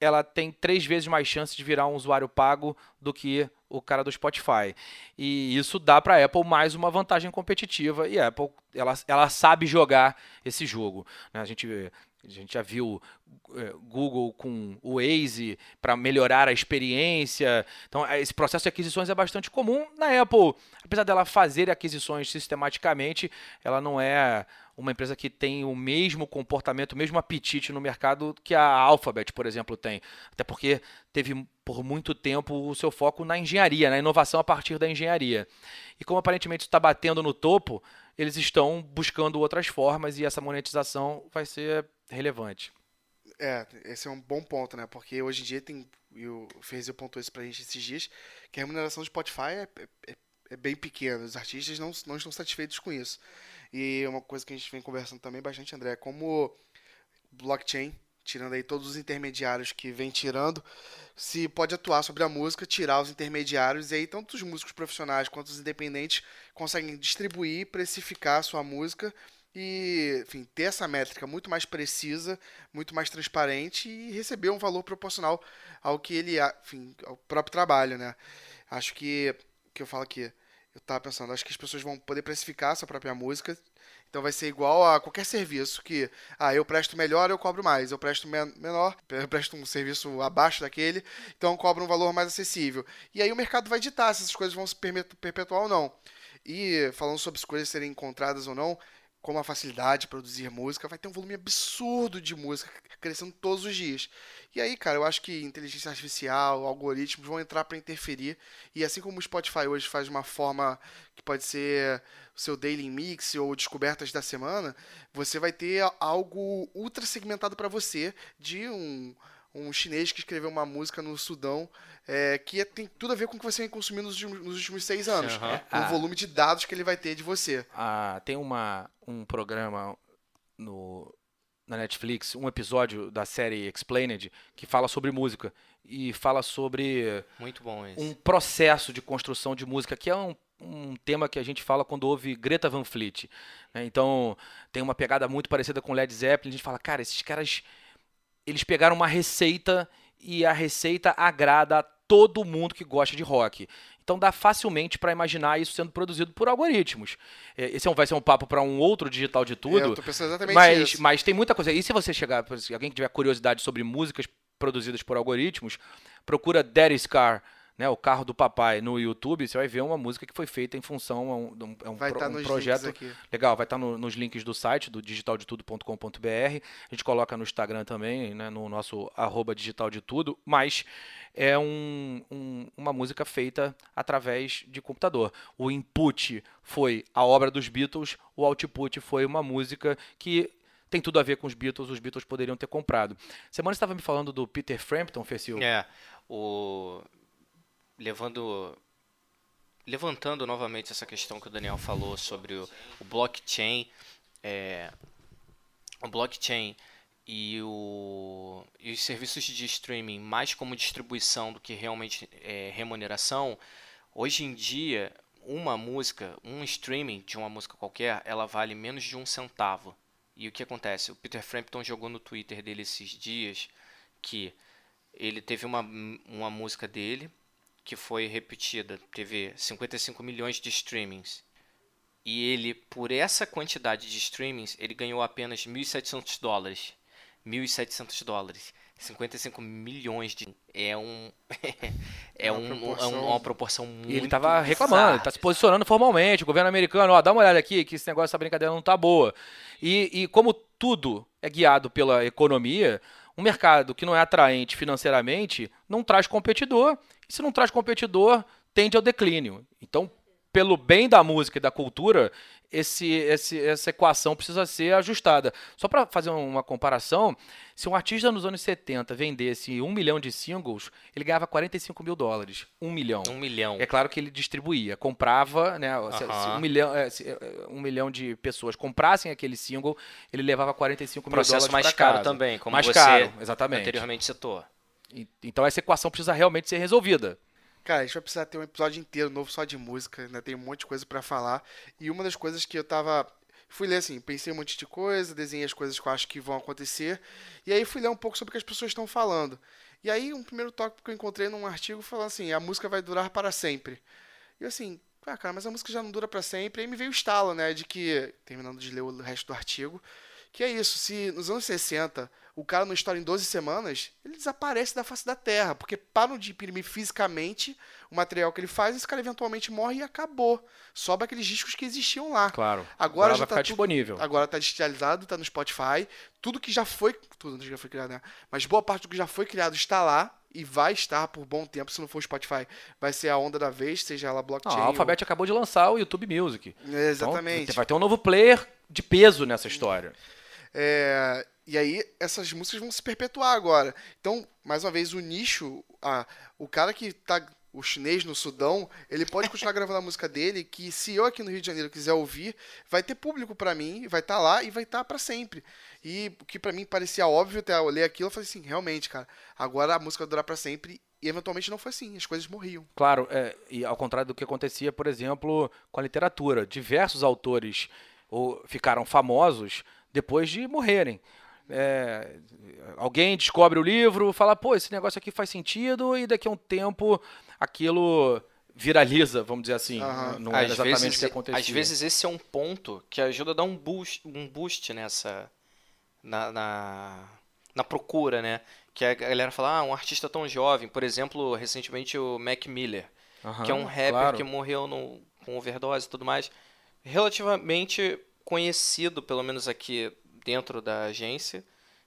ela tem três vezes mais chance de virar um usuário pago do que o cara do Spotify. E isso dá para a Apple mais uma vantagem competitiva e a Apple ela, ela sabe jogar esse jogo. Né? A gente a gente já viu é, Google com o Waze para melhorar a experiência. Então, é, esse processo de aquisições é bastante comum. Na Apple, apesar dela fazer aquisições sistematicamente, ela não é uma empresa que tem o mesmo comportamento, o mesmo apetite no mercado que a Alphabet, por exemplo, tem. Até porque teve por muito tempo o seu foco na engenharia, na inovação a partir da engenharia. E como aparentemente está batendo no topo, eles estão buscando outras formas e essa monetização vai ser relevante. É, esse é um bom ponto, né? Porque hoje em dia tem, e o Ferreira pontuou isso pra gente esses dias, que a remuneração do Spotify é, é, é bem pequena. Os artistas não, não estão satisfeitos com isso. E uma coisa que a gente vem conversando também bastante, André, é como blockchain, tirando aí todos os intermediários que vem tirando, se pode atuar sobre a música, tirar os intermediários, e aí tanto os músicos profissionais quanto os independentes conseguem distribuir, precificar a sua música e, enfim, ter essa métrica muito mais precisa, muito mais transparente e receber um valor proporcional ao que ele, enfim, ao próprio trabalho, né? Acho que que eu falo aqui, eu tava pensando, acho que as pessoas vão poder precificar a sua própria música. Então vai ser igual a qualquer serviço que, ah, eu presto melhor, eu cobro mais. Eu presto men menor, eu presto um serviço abaixo daquele, então eu cobro um valor mais acessível. E aí o mercado vai ditar se essas coisas vão se perpetuar ou não. E falando sobre as coisas serem encontradas ou não, como a facilidade de produzir música, vai ter um volume absurdo de música crescendo todos os dias. E aí, cara, eu acho que inteligência artificial, algoritmos vão entrar para interferir. E assim como o Spotify hoje faz de uma forma que pode ser o seu daily mix ou descobertas da semana, você vai ter algo ultra segmentado para você de um um chinês que escreveu uma música no Sudão é, que é, tem tudo a ver com o que você vem consumindo nos, nos últimos seis anos. Uhum. O ah. volume de dados que ele vai ter de você. Ah, tem uma, um programa no, na Netflix, um episódio da série Explained, que fala sobre música. E fala sobre Muito bom um processo de construção de música, que é um, um tema que a gente fala quando ouve Greta Van Fleet. Né? Então, tem uma pegada muito parecida com Led Zeppelin. A gente fala, cara, esses caras eles pegaram uma receita e a receita agrada a todo mundo que gosta de rock. Então dá facilmente para imaginar isso sendo produzido por algoritmos. É, esse é vai ser um papo para um outro digital de tudo. É, eu tô pensando exatamente mas, isso. mas tem muita coisa. E se você chegar, se alguém que tiver curiosidade sobre músicas produzidas por algoritmos, procura Daddy's Car né, o carro do papai no YouTube, você vai ver uma música que foi feita em função a um, é um, vai pro, tá um projeto legal, vai estar tá no, nos links do site do digitaldetudo.com.br. A gente coloca no Instagram também, né, no nosso arroba digital de tudo, mas é um, um, uma música feita através de computador. O input foi a obra dos Beatles, o output foi uma música que tem tudo a ver com os Beatles, os Beatles poderiam ter comprado. Semana estava me falando do Peter Frampton, Fecil. É, o levando levantando novamente essa questão que o Daniel falou sobre o, o blockchain, é, o blockchain e, o, e os serviços de streaming mais como distribuição do que realmente é, remuneração, hoje em dia uma música, um streaming de uma música qualquer, ela vale menos de um centavo. E o que acontece? O Peter Frampton jogou no Twitter dele esses dias que ele teve uma, uma música dele que foi repetida, teve 55 milhões de streamings. E ele, por essa quantidade de streamings, ele ganhou apenas 1.700 dólares. 1.700 dólares. 55 milhões de. É um. é, uma, um, proporção... é uma proporção muito. E ele estava reclamando, ele tá se posicionando formalmente. O governo americano, ó, dá uma olhada aqui, que esse negócio, essa brincadeira não tá boa. E, e como tudo é guiado pela economia, um mercado que não é atraente financeiramente não traz competidor e se não traz competidor, tende ao declínio. Então, pelo bem da música e da cultura, esse, esse, essa equação precisa ser ajustada. Só para fazer uma comparação, se um artista nos anos 70 vendesse um milhão de singles, ele ganhava 45 mil dólares. Um milhão. Um milhão. É claro que ele distribuía, comprava, né? Se, se um, milhão, é, se é, um milhão de pessoas comprassem aquele single, ele levava 45 Processo mil dólares. Processo mais caro também, como mais você caro, exatamente. anteriormente citou. Então essa equação precisa realmente ser resolvida. Cara, a gente vai precisar ter um episódio inteiro novo só de música, né? Tem um monte de coisa para falar. E uma das coisas que eu tava fui ler assim, pensei um monte de coisa, desenhei as coisas que eu acho que vão acontecer, e aí fui ler um pouco sobre o que as pessoas estão falando. E aí, um primeiro tópico que eu encontrei num artigo falando assim: a música vai durar para sempre. E eu assim, ah, cara, mas a música já não dura para sempre. E aí me veio o estalo, né, de que, terminando de ler o resto do artigo, que é isso, se nos anos 60 o cara não estoura em 12 semanas, ele desaparece da face da Terra, porque param de imprimir fisicamente o material que ele faz, esse cara eventualmente morre e acabou. Sobra aqueles discos que existiam lá. Claro. Agora, já vai tá ficar tudo- disponível. Agora tá digitalizado, tá no Spotify. Tudo que já foi. Tudo que já foi criado, né? Mas boa parte do que já foi criado está lá e vai estar por bom tempo. Se não for o Spotify, vai ser a onda da vez, seja ela blockchain. a Alphabet acabou de lançar o YouTube Music. ou... É, Exatamente. Então, vai ter um novo player de peso nessa história. É, e aí essas músicas vão se perpetuar agora. Então, mais uma vez, o nicho, a, o cara que tá. O chinês no Sudão, ele pode continuar gravando a música dele, que se eu aqui no Rio de Janeiro quiser ouvir, vai ter público pra mim, vai estar lá e vai estar pra sempre. E o que pra mim parecia óbvio até eu ler aquilo, eu falei assim, realmente, cara, agora a música vai durar pra sempre. E eventualmente não foi assim, as coisas morriam. Claro, é, e ao contrário do que acontecia, por exemplo, com a literatura. Diversos autores ou, ficaram famosos depois de morrerem. É, alguém descobre o livro, fala, pô, esse negócio aqui faz sentido, e daqui a um tempo aquilo viraliza, vamos dizer assim. Aham. Não Às exatamente vezes, o que acontecia. às vezes esse é um ponto que ajuda a dar um boost, um boost nessa. Na, na, na procura, né? Que a galera fala, ah, um artista tão jovem. Por exemplo, recentemente o Mac Miller, Aham, que é um rapper claro. que morreu no, com overdose e tudo mais. Relativamente conhecido, pelo menos aqui dentro da agência.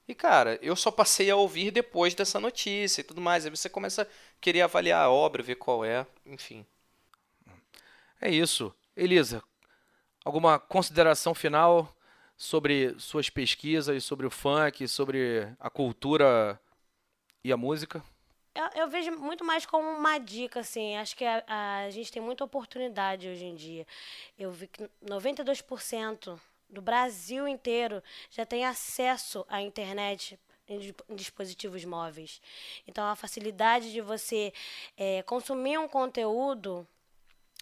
E, cara, eu só passei a ouvir depois dessa notícia e tudo mais. Aí você começa a querer avaliar a obra, ver qual é, enfim. É isso. Elisa, alguma consideração final sobre suas pesquisas, sobre o funk, sobre a cultura e a música? Eu, eu vejo muito mais como uma dica, assim. Acho que a, a gente tem muita oportunidade hoje em dia. Eu vi que 92% do Brasil inteiro já tem acesso à internet em dis- em dispositivos móveis. Então, a facilidade de você eh, consumir um conteúdo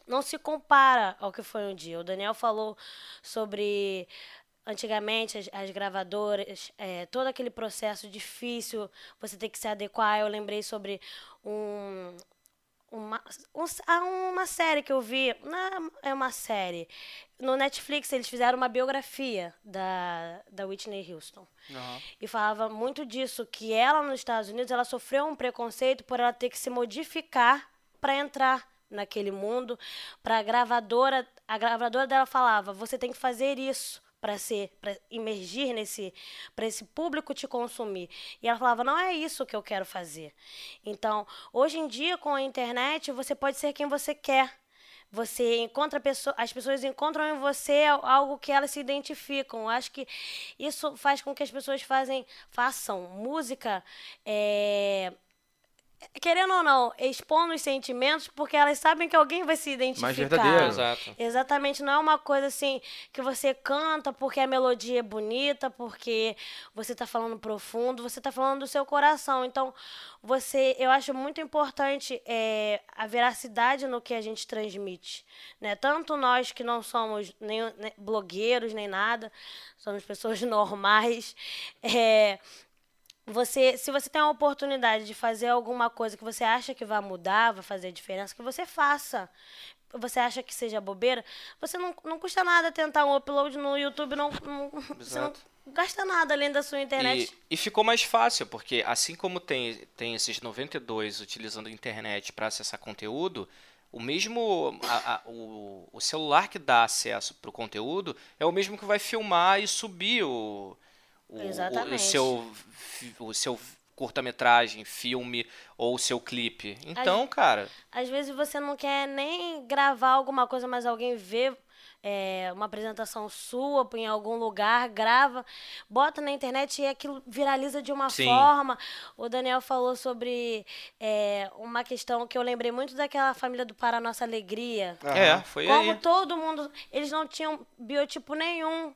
não se compara ao que foi um dia. O Daniel falou sobre antigamente as, as gravadoras, eh, todo aquele processo difícil, você tem que se adequar. Eu lembrei sobre um, uma, um, ah, uma série que eu vi, não é uma série. No Netflix eles fizeram uma biografia da, da Whitney Houston. E falava muito disso, que ela nos Estados Unidos ela sofreu um preconceito por ela ter que se modificar para entrar naquele mundo. Para a gravadora, a gravadora dela falava: você tem que fazer isso para ser, para imergir nesse, para esse público te consumir. E ela falava: não é isso que eu quero fazer. Então, hoje em dia com a internet você pode ser quem você quer. Você encontra as pessoas encontram em você algo que elas se identificam. Eu Acho que isso faz com que as pessoas fazem, façam música é, querendo ou não, expondo os sentimentos, porque elas sabem que alguém vai se identificar. verdadeiro. Exato. Exatamente, não é uma coisa assim que você canta porque a melodia é bonita, porque você está falando profundo, você está falando do seu coração. Então, você, eu acho muito importante é, a veracidade no que a gente transmite, né? Tanto nós que não somos nem, nem blogueiros nem nada, somos pessoas normais, é, você, se você tem a oportunidade de fazer alguma coisa que você acha que vai mudar, vai fazer diferença, que você faça. Você acha que seja bobeira, você não, não custa nada tentar um upload no YouTube, não, não- você não gasta nada além da sua internet. E, e ficou mais fácil, porque assim como tem, tem esses 92 utilizando a internet para acessar conteúdo, o mesmo a- a- o, o celular que dá acesso para o conteúdo é o mesmo que vai filmar e subir o, o, o- o Exatamente. seu, o seu curta-metragem, filme ou o seu clipe. Então, cara, Às vezes você não quer nem gravar alguma coisa, mas alguém vê é, uma apresentação sua em algum lugar, grava, bota na internet e aquilo viraliza de uma Sim. forma. O Daniel falou sobre é, uma questão que eu lembrei muito daquela família do Para Nossa Alegria. é, foi Como aí. todo mundo. Eles não tinham biotipo nenhum.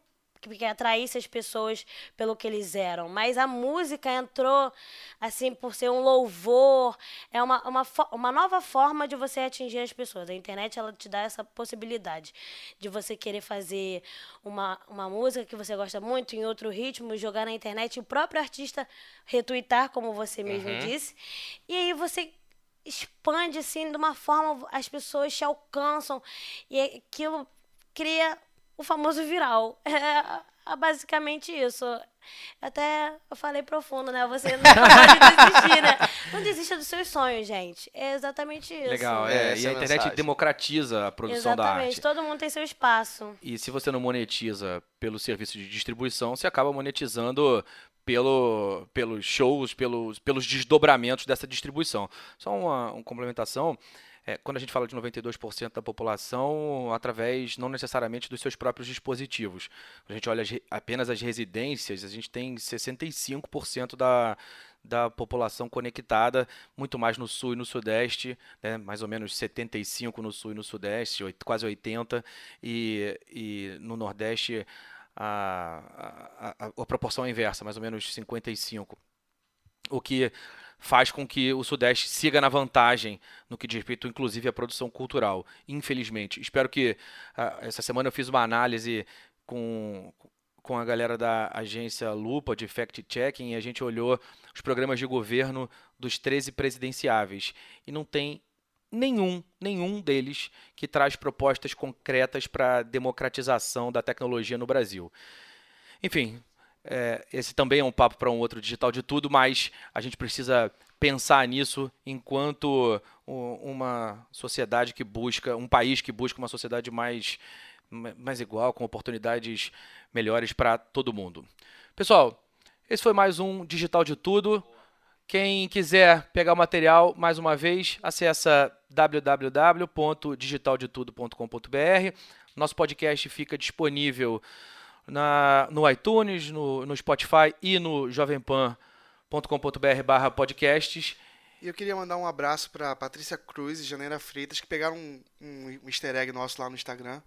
Que atraísse as pessoas pelo que eles eram. Mas a música entrou, assim, por ser um louvor, é uma, uma, uma nova forma de você atingir as pessoas. A internet, ela te dá essa possibilidade de você querer fazer uma, uma música que você gosta muito, em outro ritmo, jogar na internet, o próprio artista retweetar, como você mesmo uhum. disse. E aí você expande, assim, de uma forma, as pessoas te alcançam, e aquilo cria o famoso viral. É, é basicamente isso. Até eu falei profundo, né? Você não pode desistir, né? Não desista dos seus sonhos, gente. É exatamente isso. Legal, é. e a, a internet mensagem. democratiza a produção exatamente. da arte. Exatamente, todo mundo tem seu espaço. E se você não monetiza pelo serviço de distribuição, você acaba monetizando pelo, pelos shows, pelos, pelos desdobramentos dessa distribuição. Só uma, uma complementação é, quando a gente fala de 92% da população, através não necessariamente dos seus próprios dispositivos. Quando a gente olha as, apenas as residências, a gente tem 65% da, da população conectada, muito mais no sul e no sudeste, né, mais ou menos 75 no sul e no sudeste, quase 80, e, e no nordeste a, a, a, a proporção é inversa, mais ou menos 55. O que faz com que o Sudeste siga na vantagem no que diz respeito, inclusive, à produção cultural. Infelizmente. Espero que. Uh, essa semana eu fiz uma análise com, com a galera da agência Lupa de fact-checking e a gente olhou os programas de governo dos 13 presidenciáveis. E não tem nenhum, nenhum deles que traz propostas concretas para a democratização da tecnologia no Brasil. Enfim, é, esse também é um papo para um outro digital de tudo, mas a gente precisa pensar nisso enquanto uma sociedade que busca, um país que busca uma sociedade mais, mais igual, com oportunidades melhores para todo mundo. Pessoal, esse foi mais um Digital de Tudo. Quem quiser pegar o material, mais uma vez, acessa www.digitaldetudo.com.br. Nosso podcast fica disponível na, no iTunes, no, no Spotify e no jovempan.com.br barra podcasts. E eu queria mandar um abraço para Patrícia Cruz e Janeira Freitas, que pegaram um, um, um easter egg nosso lá no Instagram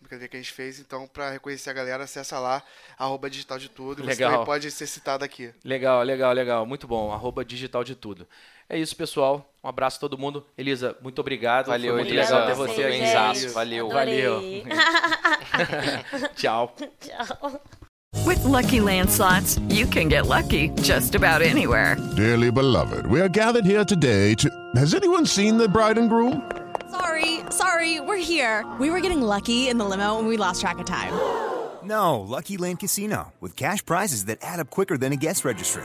brincadeira que a gente fez. Então, para reconhecer a galera, acessa lá, arroba digital de tudo. Legal. Você também pode ser citado aqui. Legal, legal, legal. Muito bom. Arroba digital de tudo. É isso, pessoal. Um abraço a todo mundo. Elisa, muito obrigado. Valeu, Foi muito Elisa. legal ter você aqui. Valeu. Valeu. Tchau. Tchau. With lucky landslots, you can get lucky just about anywhere. Dearly beloved, we are gathered here today to. Has anyone seen the bride and groom? Sorry, sorry, we're here. We were getting lucky in the limo and we lost track of time. No, Lucky Land Casino, with cash prizes that add up quicker than a guest registry.